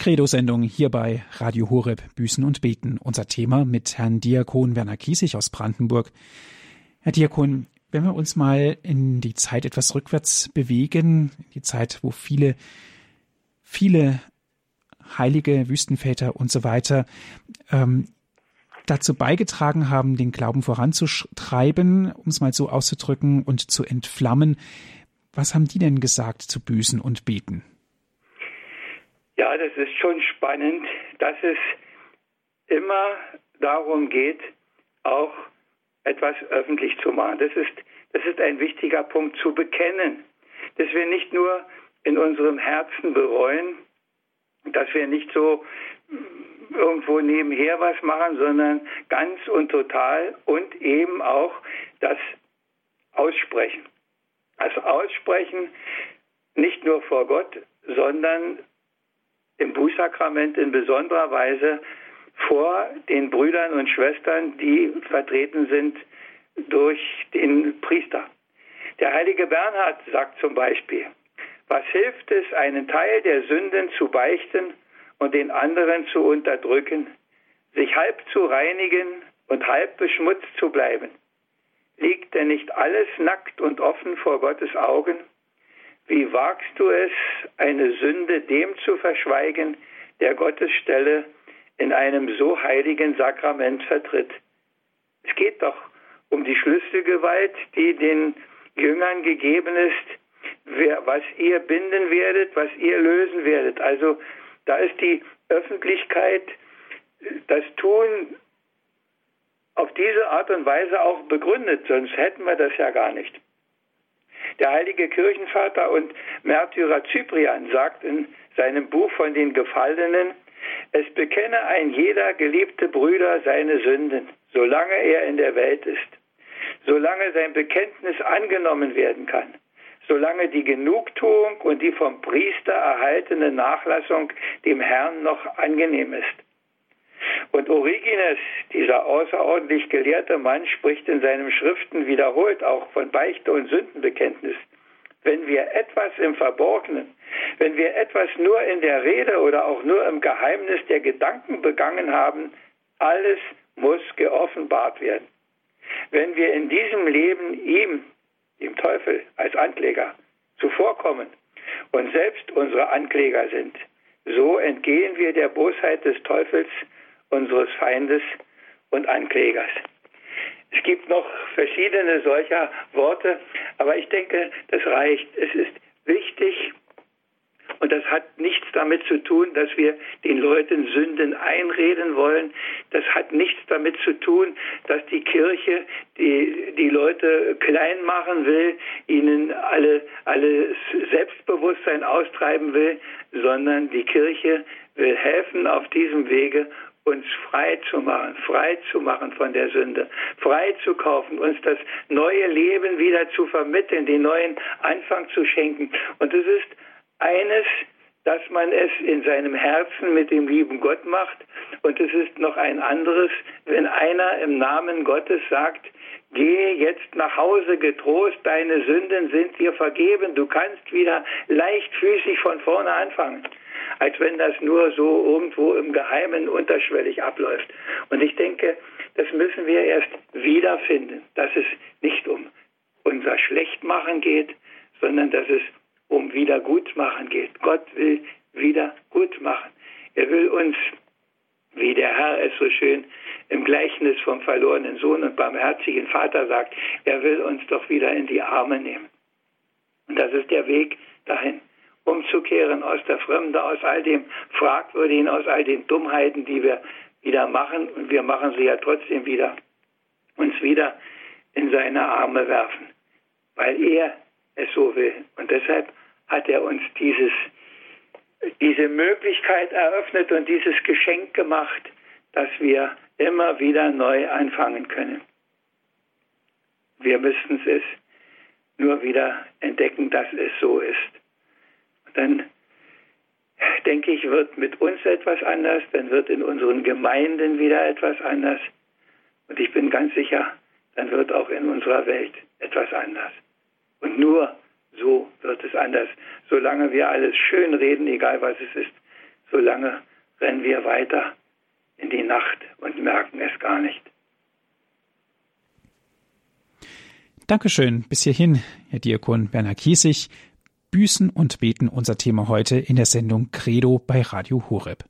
Credo-Sendung hier bei Radio Horeb Büßen und Beten. Unser Thema mit Herrn Diakon Werner Kiesig aus Brandenburg. Herr Diakon, wenn wir uns mal in die Zeit etwas rückwärts bewegen, die Zeit, wo viele, viele heilige Wüstenväter und so weiter ähm, dazu beigetragen haben, den Glauben voranzutreiben, um es mal so auszudrücken, und zu entflammen. Was haben die denn gesagt zu Büßen und Beten? Ja, das ist schon spannend, dass es immer darum geht, auch etwas öffentlich zu machen. Das ist, das ist ein wichtiger Punkt zu bekennen, dass wir nicht nur in unserem Herzen bereuen, dass wir nicht so irgendwo nebenher was machen, sondern ganz und total und eben auch das Aussprechen. Das Aussprechen nicht nur vor Gott, sondern im Bußsakrament in besonderer Weise vor den Brüdern und Schwestern, die vertreten sind durch den Priester. Der heilige Bernhard sagt zum Beispiel, was hilft es, einen Teil der Sünden zu beichten und den anderen zu unterdrücken, sich halb zu reinigen und halb beschmutzt zu bleiben? Liegt denn nicht alles nackt und offen vor Gottes Augen? Wie wagst du es, eine Sünde dem zu verschweigen, der Gottes Stelle in einem so heiligen Sakrament vertritt? Es geht doch um die Schlüsselgewalt, die den Jüngern gegeben ist, was ihr binden werdet, was ihr lösen werdet. Also da ist die Öffentlichkeit, das Tun auf diese Art und Weise auch begründet, sonst hätten wir das ja gar nicht. Der heilige Kirchenvater und Märtyrer Cyprian sagt in seinem Buch von den Gefallenen, es bekenne ein jeder geliebte Brüder seine Sünden, solange er in der Welt ist, solange sein Bekenntnis angenommen werden kann, solange die Genugtuung und die vom Priester erhaltene Nachlassung dem Herrn noch angenehm ist. Und Origenes, dieser außerordentlich gelehrte Mann, spricht in seinen Schriften wiederholt auch von Beichte und Sündenbekenntnis. wenn wir etwas im Verborgenen, wenn wir etwas nur in der Rede oder auch nur im Geheimnis der Gedanken begangen haben, alles muss geoffenbart werden. Wenn wir in diesem Leben ihm, dem Teufel, als Ankläger zuvorkommen und selbst unsere Ankläger sind, so entgehen wir der Bosheit des Teufels, unseres Feindes und Anklägers. Es gibt noch verschiedene solcher Worte, aber ich denke, das reicht. Es ist wichtig, und das hat nichts damit zu tun, dass wir den Leuten Sünden einreden wollen. Das hat nichts damit zu tun, dass die Kirche die, die Leute klein machen will, ihnen alle, alles Selbstbewusstsein austreiben will, sondern die Kirche will helfen auf diesem Wege uns frei zu machen, frei zu machen von der Sünde, frei zu kaufen, uns das neue Leben wieder zu vermitteln, den neuen Anfang zu schenken. Und es ist eines, dass man es in seinem Herzen mit dem lieben Gott macht. Und es ist noch ein anderes, wenn einer im Namen Gottes sagt, Gehe jetzt nach Hause getrost, deine Sünden sind dir vergeben, du kannst wieder leichtfüßig von vorne anfangen als wenn das nur so irgendwo im Geheimen unterschwellig abläuft. Und ich denke, das müssen wir erst wiederfinden, dass es nicht um unser Schlechtmachen geht, sondern dass es um Wiedergutmachen geht. Gott will wieder gut machen. Er will uns, wie der Herr es so schön im Gleichnis vom verlorenen Sohn und barmherzigen Vater sagt, er will uns doch wieder in die Arme nehmen. Und das ist der Weg dahin umzukehren aus der Fremde, aus all dem Fragwürdigen, aus all den Dummheiten, die wir wieder machen. Und wir machen sie ja trotzdem wieder, uns wieder in seine Arme werfen, weil er es so will. Und deshalb hat er uns dieses, diese Möglichkeit eröffnet und dieses Geschenk gemacht, dass wir immer wieder neu anfangen können. Wir müssten es nur wieder entdecken, dass es so ist dann denke ich, wird mit uns etwas anders, dann wird in unseren Gemeinden wieder etwas anders. Und ich bin ganz sicher, dann wird auch in unserer Welt etwas anders. Und nur so wird es anders. Solange wir alles schön reden, egal was es ist, solange rennen wir weiter in die Nacht und merken es gar nicht. Dankeschön. Bis hierhin, Herr Diakon Werner Kiesig. Büßen und Beten unser Thema heute in der Sendung Credo bei Radio Horeb.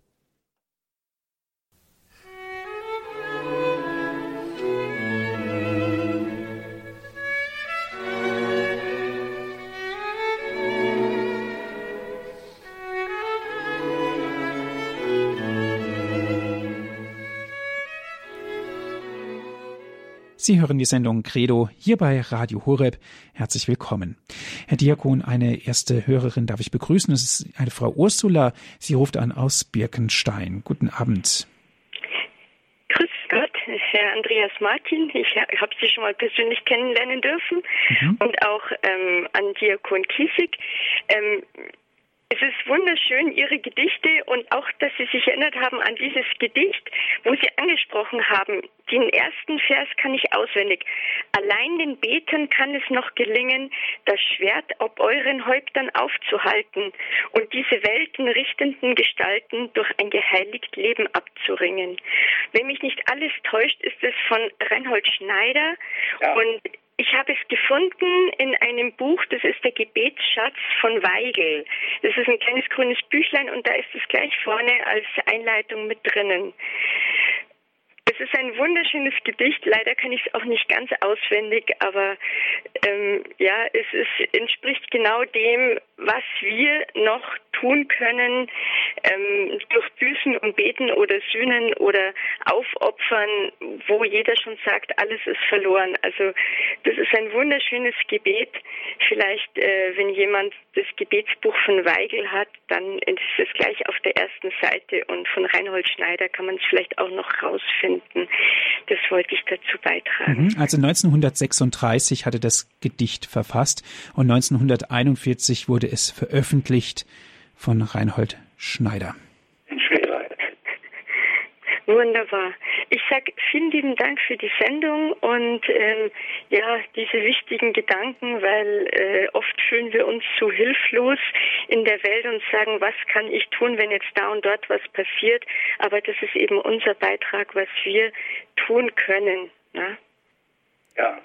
Sie hören die Sendung Credo hier bei Radio Horeb. Herzlich willkommen. Herr Diakon, eine erste Hörerin darf ich begrüßen. Das ist eine Frau Ursula. Sie ruft an aus Birkenstein. Guten Abend. Grüß Gott, Herr Andreas Martin. Ich habe Sie schon mal persönlich kennenlernen dürfen mhm. und auch ähm, an Diakon Kiesig. Ähm, es ist wunderschön, Ihre Gedichte und auch, dass Sie sich erinnert haben an dieses Gedicht, wo Sie angesprochen haben. Den ersten Vers kann ich auswendig. Allein den Betern kann es noch gelingen, das Schwert ob euren Häuptern aufzuhalten und diese weltenrichtenden Gestalten durch ein geheiligt Leben abzuringen. Wenn mich nicht alles täuscht, ist es von Reinhold Schneider ja. und ich habe es gefunden in einem Buch, das ist der Gebetsschatz von Weigel. Das ist ein kleines grünes Büchlein und da ist es gleich vorne als Einleitung mit drinnen. Es ist ein wunderschönes Gedicht. Leider kann ich es auch nicht ganz auswendig, aber ähm, ja, es ist, entspricht genau dem, was wir noch tun können ähm, durch Büßen und Beten oder Sühnen oder Aufopfern, wo jeder schon sagt, alles ist verloren. Also das ist ein wunderschönes Gebet. Vielleicht, äh, wenn jemand das Gebetsbuch von Weigel hat, dann ist es gleich auf der ersten Seite und von Reinhold Schneider kann man es vielleicht auch noch rausfinden. Das wollte ich dazu beitragen. Mhm. Also 1936 hatte das Gedicht verfasst und 1941 wurde es veröffentlicht von Reinhold Schneider. Wunderbar. Ich sage vielen lieben Dank für die Sendung und ähm, ja, diese wichtigen Gedanken, weil äh, oft fühlen wir uns zu hilflos in der Welt und sagen, was kann ich tun, wenn jetzt da und dort was passiert. Aber das ist eben unser Beitrag, was wir tun können. Ne? Ja.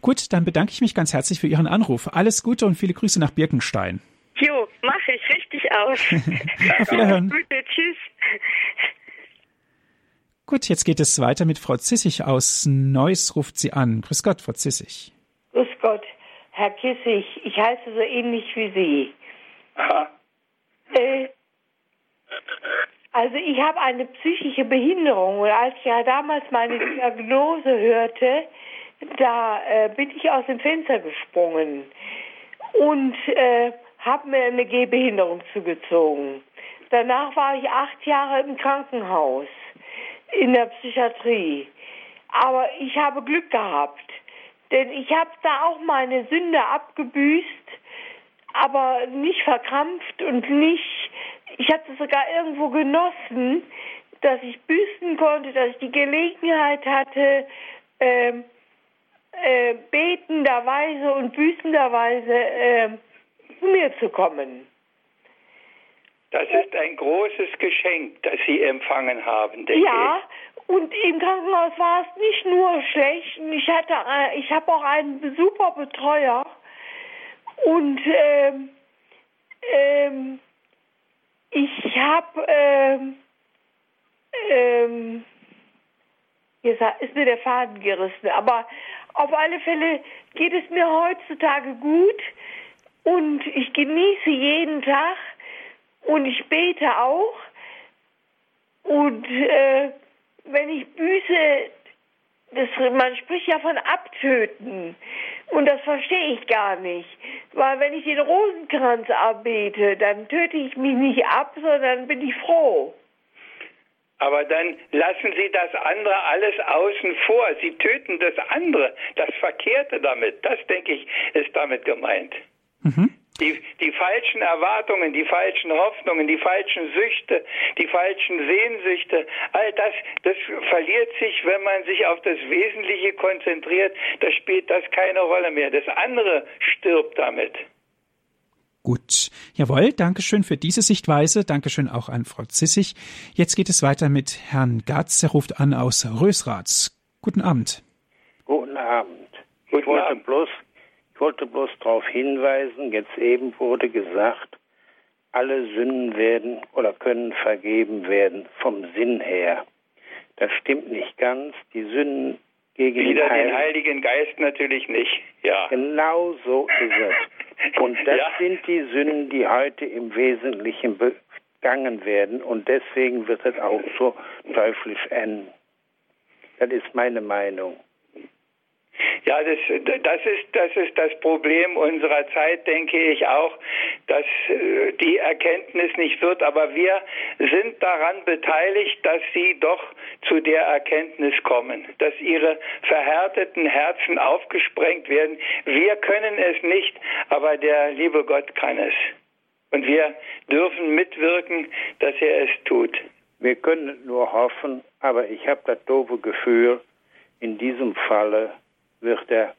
Gut, dann bedanke ich mich ganz herzlich für Ihren Anruf. Alles Gute und viele Grüße nach Birkenstein. Jo, mache ich richtig aus. Auf Wiederhören. Gute, tschüss. Gut, jetzt geht es weiter mit Frau Zissig aus Neuss, ruft sie an. Grüß Gott, Frau Zissig. Grüß Gott, Herr Kissig, ich heiße so ähnlich wie Sie. Aha. Äh, also ich habe eine psychische Behinderung und als ich ja damals meine Diagnose hörte, da äh, bin ich aus dem Fenster gesprungen und äh, habe mir eine Gehbehinderung zugezogen. Danach war ich acht Jahre im Krankenhaus in der Psychiatrie. Aber ich habe Glück gehabt, denn ich habe da auch meine Sünde abgebüßt, aber nicht verkrampft und nicht, ich hatte sogar irgendwo genossen, dass ich büßen konnte, dass ich die Gelegenheit hatte, ähm, äh, betenderweise und büßenderweise äh, zu mir zu kommen. Das ist ein großes Geschenk, das Sie empfangen haben, denke Ja, und im Krankenhaus war es nicht nur schlecht. Ich hatte, äh, ich habe auch einen super Betreuer und ähm, ähm, ich habe ähm, ähm, jetzt ist mir der Faden gerissen, aber auf alle Fälle geht es mir heutzutage gut und ich genieße jeden Tag und ich bete auch. Und äh, wenn ich büße, das, man spricht ja von abtöten. Und das verstehe ich gar nicht. Weil wenn ich den Rosenkranz abbete, dann töte ich mich nicht ab, sondern bin ich froh. Aber dann lassen Sie das andere alles außen vor. Sie töten das andere, das Verkehrte damit. Das, denke ich, ist damit gemeint. Mhm. Die, die falschen Erwartungen, die falschen Hoffnungen, die falschen Süchte, die falschen Sehnsüchte, all das, das verliert sich, wenn man sich auf das Wesentliche konzentriert, da spielt das keine Rolle mehr. Das andere stirbt damit. Gut. Jawohl, Dankeschön für diese Sichtweise. Dankeschön auch an Frau Zissig. Jetzt geht es weiter mit Herrn Gatz. Er ruft an aus Rösrath. Guten Abend. Guten Abend. Guten ich wollte Abend. bloß, wollte bloß darauf hinweisen, jetzt eben wurde gesagt, alle Sünden werden oder können vergeben werden vom Sinn her. Das stimmt nicht ganz. Die Sünden gegen Wieder den Heiligen, den Heiligen Geist natürlich nicht. Ja. Genau so ist es. Und das Ja. sind die Sünden, die heute im Wesentlichen begangen werden. Und deswegen wird es auch so teuflisch enden. Das ist meine Meinung. Ja, das, das, ist, das ist das Problem unserer Zeit, denke ich auch, dass äh, die Erkenntnis nicht wird. Aber wir sind daran beteiligt, dass sie doch zu der Erkenntnis kommen, dass ihre verhärteten Herzen aufgesprengt werden. Wir können es nicht, aber der liebe Gott kann es. Und wir dürfen mitwirken, dass er es tut. Wir können nur hoffen, aber ich habe das doofe Gefühl, in diesem Falle wird er,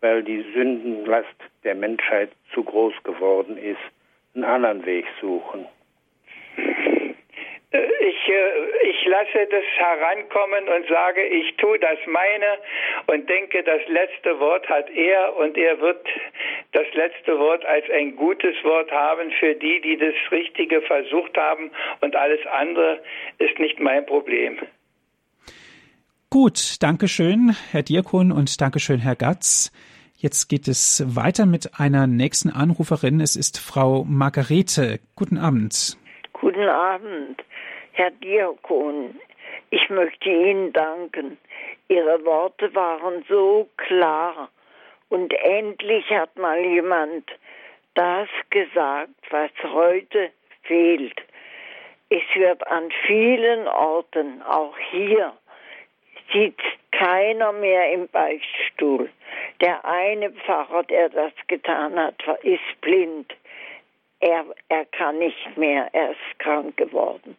weil die Sündenlast der Menschheit zu groß geworden ist, einen anderen Weg suchen. Ich, äh, ich lasse das herankommen und sage, ich tue das meine und denke, das letzte Wort hat er und er wird das letzte Wort als ein gutes Wort haben für die, die das Richtige versucht haben und alles andere ist nicht mein Problem. Gut, Dankeschön, Herr Diakon und Dankeschön, Herr Gatz. Jetzt geht es weiter mit einer nächsten Anruferin. Es ist Frau Margarete. Guten Abend. Guten Abend, Herr Diakon. Ich möchte Ihnen danken. Ihre Worte waren so klar. Und endlich hat mal jemand das gesagt, was heute fehlt. Es wird an vielen Orten, auch hier, sitzt keiner mehr im Beichtstuhl. Der eine Pfarrer, der das getan hat, ist blind. Er, er kann nicht mehr, er ist krank geworden.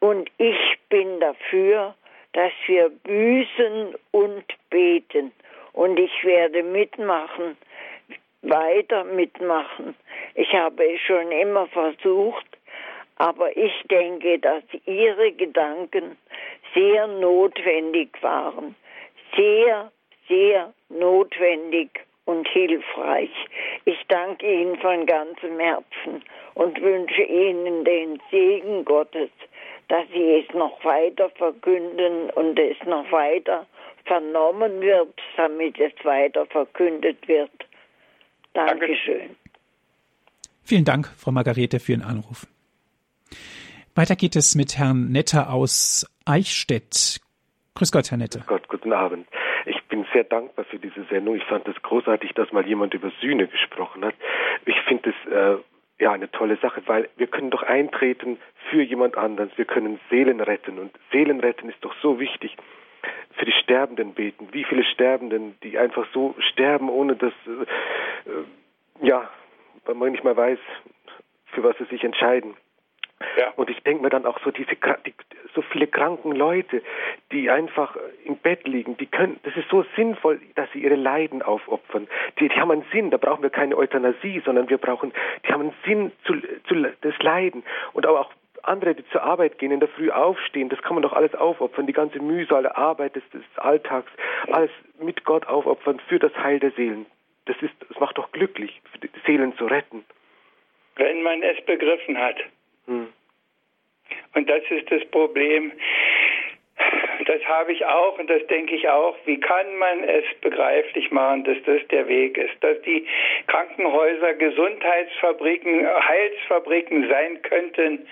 Und ich bin dafür, dass wir büßen und beten. Und ich werde mitmachen, weiter mitmachen. Ich habe schon immer versucht, aber ich denke, dass Ihre Gedanken sehr notwendig waren. Sehr, sehr notwendig und hilfreich. Ich danke Ihnen von ganzem Herzen und wünsche Ihnen den Segen Gottes, dass Sie es noch weiter verkünden und es noch weiter vernommen wird, damit es weiter verkündet wird. Dankeschön. Vielen Dank, Frau Margarete, für Ihren Anruf. Weiter geht es mit Herrn Netter aus Eichstätt. Grüß Gott, Herr Netter. Gott, guten Abend. Ich bin sehr dankbar für diese Sendung. Ich fand es großartig, dass mal jemand über Sühne gesprochen hat. Ich finde es äh, ja eine tolle Sache, weil wir können doch eintreten für jemand anderes. Wir können Seelen retten und Seelen retten ist doch so wichtig. Für die Sterbenden beten. Wie viele Sterbenden, die einfach so sterben, ohne dass äh, äh ja, man nicht mal weiß, für was sie sich entscheiden. Ja. Und ich denke mir dann auch so diese die, so viele kranken Leute, die einfach im Bett liegen, die können, das ist so sinnvoll, dass sie ihre Leiden aufopfern. Die, die haben einen Sinn, da brauchen wir keine Euthanasie, sondern wir brauchen, die haben einen Sinn zu, zu das Leiden und auch andere, die zur Arbeit gehen, in der Früh aufstehen, das kann man doch alles aufopfern, die ganze Mühsal der Arbeit des, des Alltags, alles mit Gott aufopfern für das Heil der Seelen. Das ist, das macht doch glücklich, die Seelen zu retten. Wenn man es begriffen hat. Hm. Und das ist das Problem. Das habe ich auch und das denke ich auch. Wie kann man es begreiflich machen, dass das der Weg ist? Dass die Krankenhäuser Gesundheitsfabriken, Heilsfabriken sein könnten,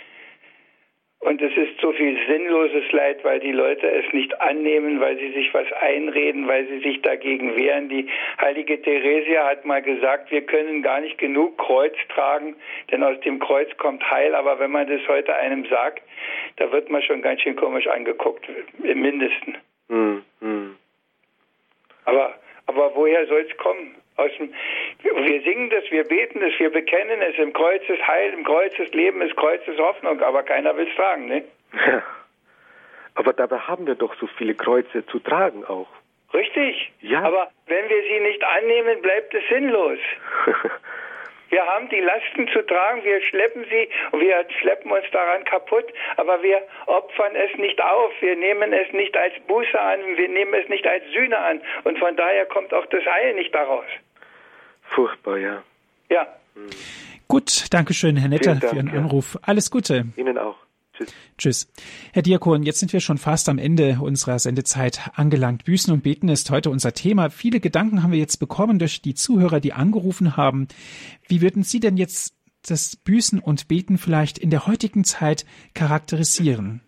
und es ist so viel sinnloses Leid, weil die Leute es nicht annehmen, weil sie sich was einreden, weil sie sich dagegen wehren. Die heilige Theresia hat mal gesagt, wir können gar nicht genug Kreuz tragen, denn aus dem Kreuz kommt Heil. Aber wenn man das heute einem sagt, da wird man schon ganz schön komisch angeguckt, im Mindesten. Hm, hm. Aber, aber woher soll es kommen? Aus dem, wir singen das, wir beten das, wir bekennen es. Im Kreuz ist Heil, im Kreuz ist Leben, im Kreuz ist Hoffnung, aber keiner will es tragen, ne? Ja. Aber dabei haben wir doch so viele Kreuze zu tragen auch. Richtig. Ja. Aber wenn wir sie nicht annehmen, bleibt es sinnlos. Wir haben die Lasten zu tragen, wir schleppen sie und wir schleppen uns daran kaputt, aber wir opfern es nicht auf, wir nehmen es nicht als Buße an, wir nehmen es nicht als Sühne an und von daher kommt auch das Heil nicht daraus. Furchtbar, ja. Ja. Hm. Gut, Dankeschön, Herr Netter, Dank, für Ihren ja. Anruf. Alles Gute. Ihnen auch. Tschüss. Tschüss. Herr Diakon, jetzt sind wir schon fast am Ende unserer Sendezeit angelangt. Büßen und Beten ist heute unser Thema. Viele Gedanken haben wir jetzt bekommen durch die Zuhörer, die angerufen haben. Wie würden Sie denn jetzt das Büßen und Beten vielleicht in der heutigen Zeit charakterisieren?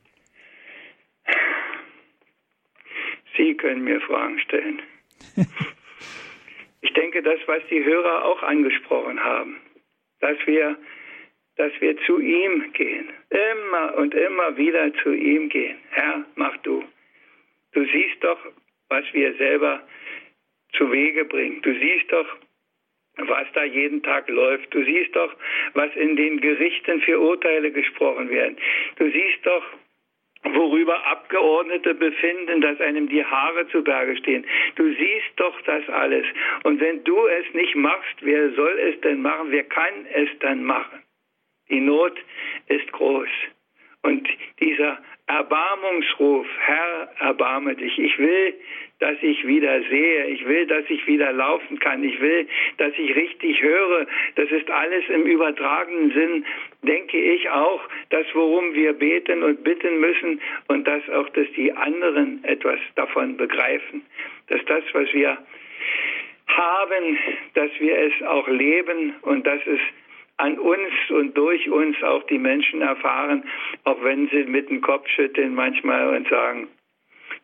Sie können mir Fragen stellen. ich denke, das, was die Hörer auch angesprochen haben, dass wir dass wir zu ihm gehen. Immer und immer wieder zu ihm gehen. Herr, mach du. Du siehst doch, was wir selber zu Wege bringen. Du siehst doch, was da jeden Tag läuft. Du siehst doch, was in den Gerichten für Urteile gesprochen werden. Du siehst doch, worüber Abgeordnete befinden, dass einem die Haare zu Berge stehen. Du siehst doch das alles. Und wenn du es nicht machst, wer soll es denn machen? Wer kann es dann machen? Die Not ist groß. Und dieser Erbarmungsruf, Herr, erbarme dich. Ich will, dass ich wieder sehe. Ich will, dass ich wieder laufen kann. Ich will, dass ich richtig höre. Das ist alles im übertragenen Sinn, denke ich auch, das, worum wir beten und bitten müssen und dass auch, dass die anderen etwas davon begreifen. Dass das, was wir haben, dass wir es auch leben und dass es an uns und durch uns auch die Menschen erfahren, auch wenn sie mit dem Kopf schütteln manchmal und sagen,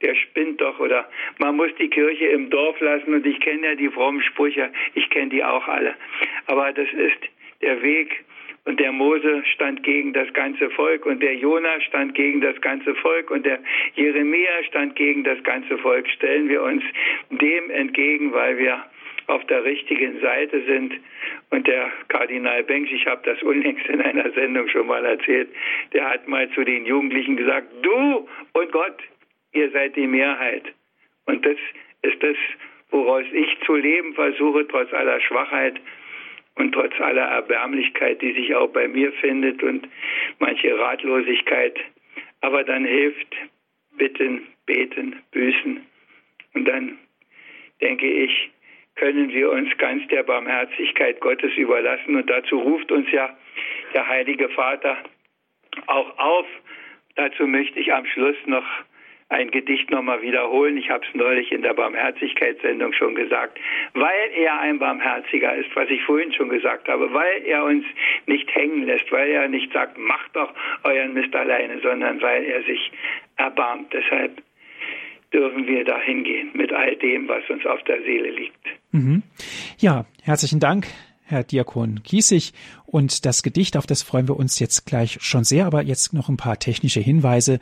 der spinnt doch oder man muss die Kirche im Dorf lassen und ich kenne ja die frommen Sprüche, ich kenne die auch alle. Aber das ist der Weg und der Mose stand gegen das ganze Volk und der Jona stand gegen das ganze Volk und der Jeremia stand gegen das ganze Volk. Stellen wir uns dem entgegen, weil wir auf der richtigen Seite sind. Und der Kardinal Bengsch, ich habe das unlängst in einer Sendung schon mal erzählt, der hat mal zu den Jugendlichen gesagt, du und Gott, ihr seid die Mehrheit. Und das ist das, woraus ich zu leben versuche, trotz aller Schwachheit und trotz aller Erbärmlichkeit, die sich auch bei mir findet und manche Ratlosigkeit. Aber dann hilft bitten, beten, büßen. Und dann denke ich, können wir uns ganz der Barmherzigkeit Gottes überlassen. Und dazu ruft uns ja der Heilige Vater auch auf. Dazu möchte ich am Schluss noch ein Gedicht nochmal wiederholen. Ich habe es neulich in der Barmherzigkeitssendung schon gesagt. Weil er ein Barmherziger ist, was ich vorhin schon gesagt habe, weil er uns nicht hängen lässt, weil er nicht sagt, macht doch euren Mist alleine, sondern weil er sich erbarmt. Deshalb dürfen wir dahin gehen mit all dem, was uns auf der Seele liegt. Mhm. Ja, herzlichen Dank. Herr Diakon Kiesig. Und das Gedicht, auf das freuen wir uns jetzt gleich schon sehr, aber jetzt noch ein paar technische Hinweise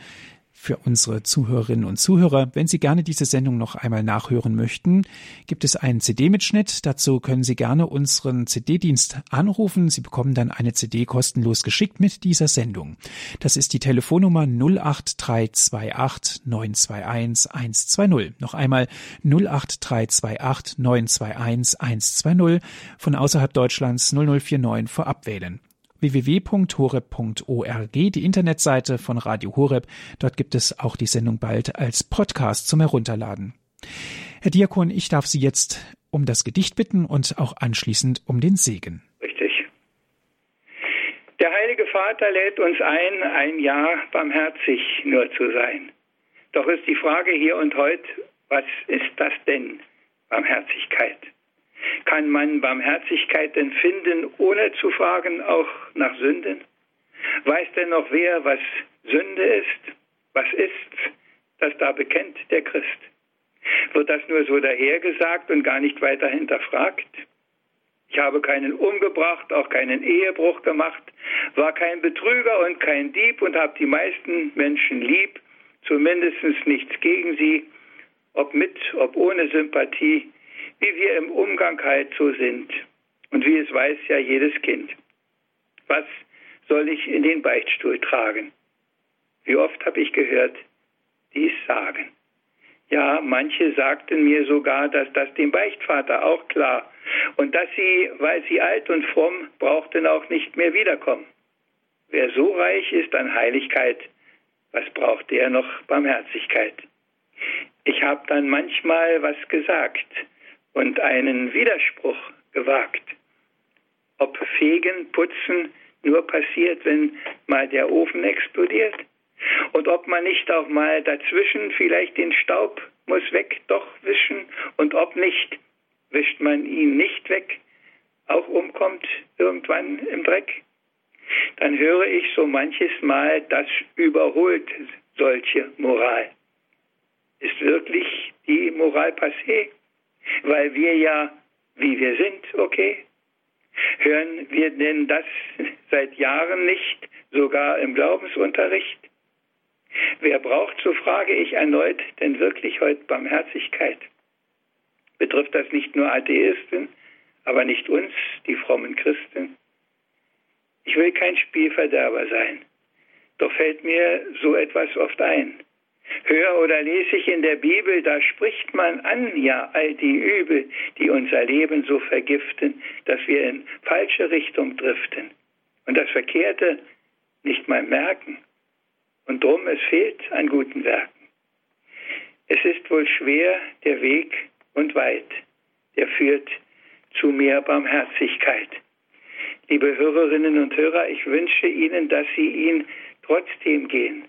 für unsere Zuhörerinnen und Zuhörer. Wenn Sie gerne diese Sendung noch einmal nachhören möchten, gibt es einen CD-Mitschnitt. Dazu können Sie gerne unseren CD-Dienst anrufen. Sie bekommen dann eine CD kostenlos geschickt mit dieser Sendung. Das ist die Telefonnummer 08328 921 120. Noch einmal 08328 921 120 von außerhalb Deutschlands 0049 vorab wählen www.horeb.org, die Internetseite von Radio Horeb. Dort gibt es auch die Sendung bald als Podcast zum Herunterladen. Herr Diakon, ich darf Sie jetzt um das Gedicht bitten und auch anschließend um den Segen. Richtig. Der Heilige Vater lädt uns ein, ein Jahr barmherzig nur zu sein. Doch ist die Frage hier und heute, was ist das denn, Barmherzigkeit? Kann man Barmherzigkeit denn finden, ohne zu fragen, auch nach Sünden? Weiß denn noch wer, was Sünde ist? Was ist, das da bekennt der Christ? Wird das nur so dahergesagt und gar nicht weiter hinterfragt? Ich habe keinen umgebracht, auch keinen Ehebruch gemacht, war kein Betrüger und kein Dieb und habe die meisten Menschen lieb, zumindest nichts gegen sie, ob mit, ob ohne Sympathie wie wir im Umgang halt so sind. Und wie es weiß ja jedes Kind. Was soll ich in den Beichtstuhl tragen? Wie oft habe ich gehört, dies sagen. Ja, manche sagten mir sogar, dass das dem Beichtvater auch klar und dass sie, weil sie alt und fromm, brauchten auch nicht mehr wiederkommen. Wer so reich ist an Heiligkeit, was braucht der noch Barmherzigkeit? Ich habe dann manchmal was gesagt, und einen Widerspruch gewagt. Ob Fegen, Putzen nur passiert, wenn mal der Ofen explodiert? Und ob man nicht auch mal dazwischen vielleicht den Staub muss weg doch wischen und ob nicht, wischt man ihn nicht weg, auch umkommt irgendwann im Dreck? Dann höre ich so manches Mal, das überholt solche Moral. Ist wirklich die Moral passé? Weil wir ja, wie wir sind, okay? Hören wir denn das seit Jahren nicht, sogar im Glaubensunterricht? Wer braucht, so frage ich erneut, denn wirklich heute Barmherzigkeit? Betrifft das nicht nur Atheisten, aber nicht uns, die frommen Christen? Ich will kein Spielverderber sein, doch fällt mir so etwas oft ein höre oder lese ich in der Bibel, da spricht man an ja all die Übel, die unser Leben so vergiften, dass wir in falsche Richtung driften und das Verkehrte nicht mal merken. Und drum es fehlt an guten Werken. Es ist wohl schwer der Weg und weit, der führt zu mehr Barmherzigkeit. Liebe Hörerinnen und Hörer, ich wünsche Ihnen, dass Sie ihn trotzdem gehen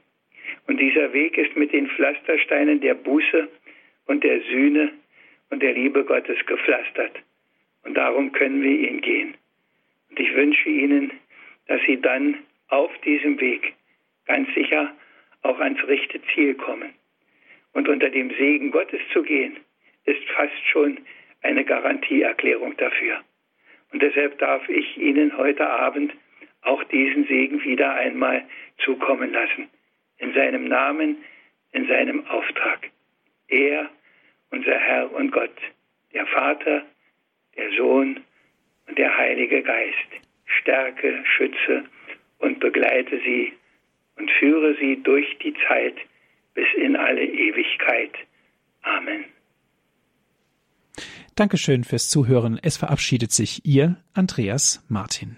und dieser Weg ist mit den Pflastersteinen der Buße und der Sühne und der Liebe Gottes gepflastert. Und darum können wir ihn gehen. Und ich wünsche Ihnen, dass Sie dann auf diesem Weg ganz sicher auch ans rechte Ziel kommen. Und unter dem Segen Gottes zu gehen, ist fast schon eine Garantieerklärung dafür. Und deshalb darf ich Ihnen heute Abend auch diesen Segen wieder einmal zukommen lassen in seinem Namen, in seinem Auftrag. Er, unser Herr und Gott, der Vater, der Sohn und der Heilige Geist stärke, schütze und begleite sie und führe sie durch die Zeit bis in alle Ewigkeit. Amen. Dankeschön fürs Zuhören. Es verabschiedet sich Ihr Andreas Martin.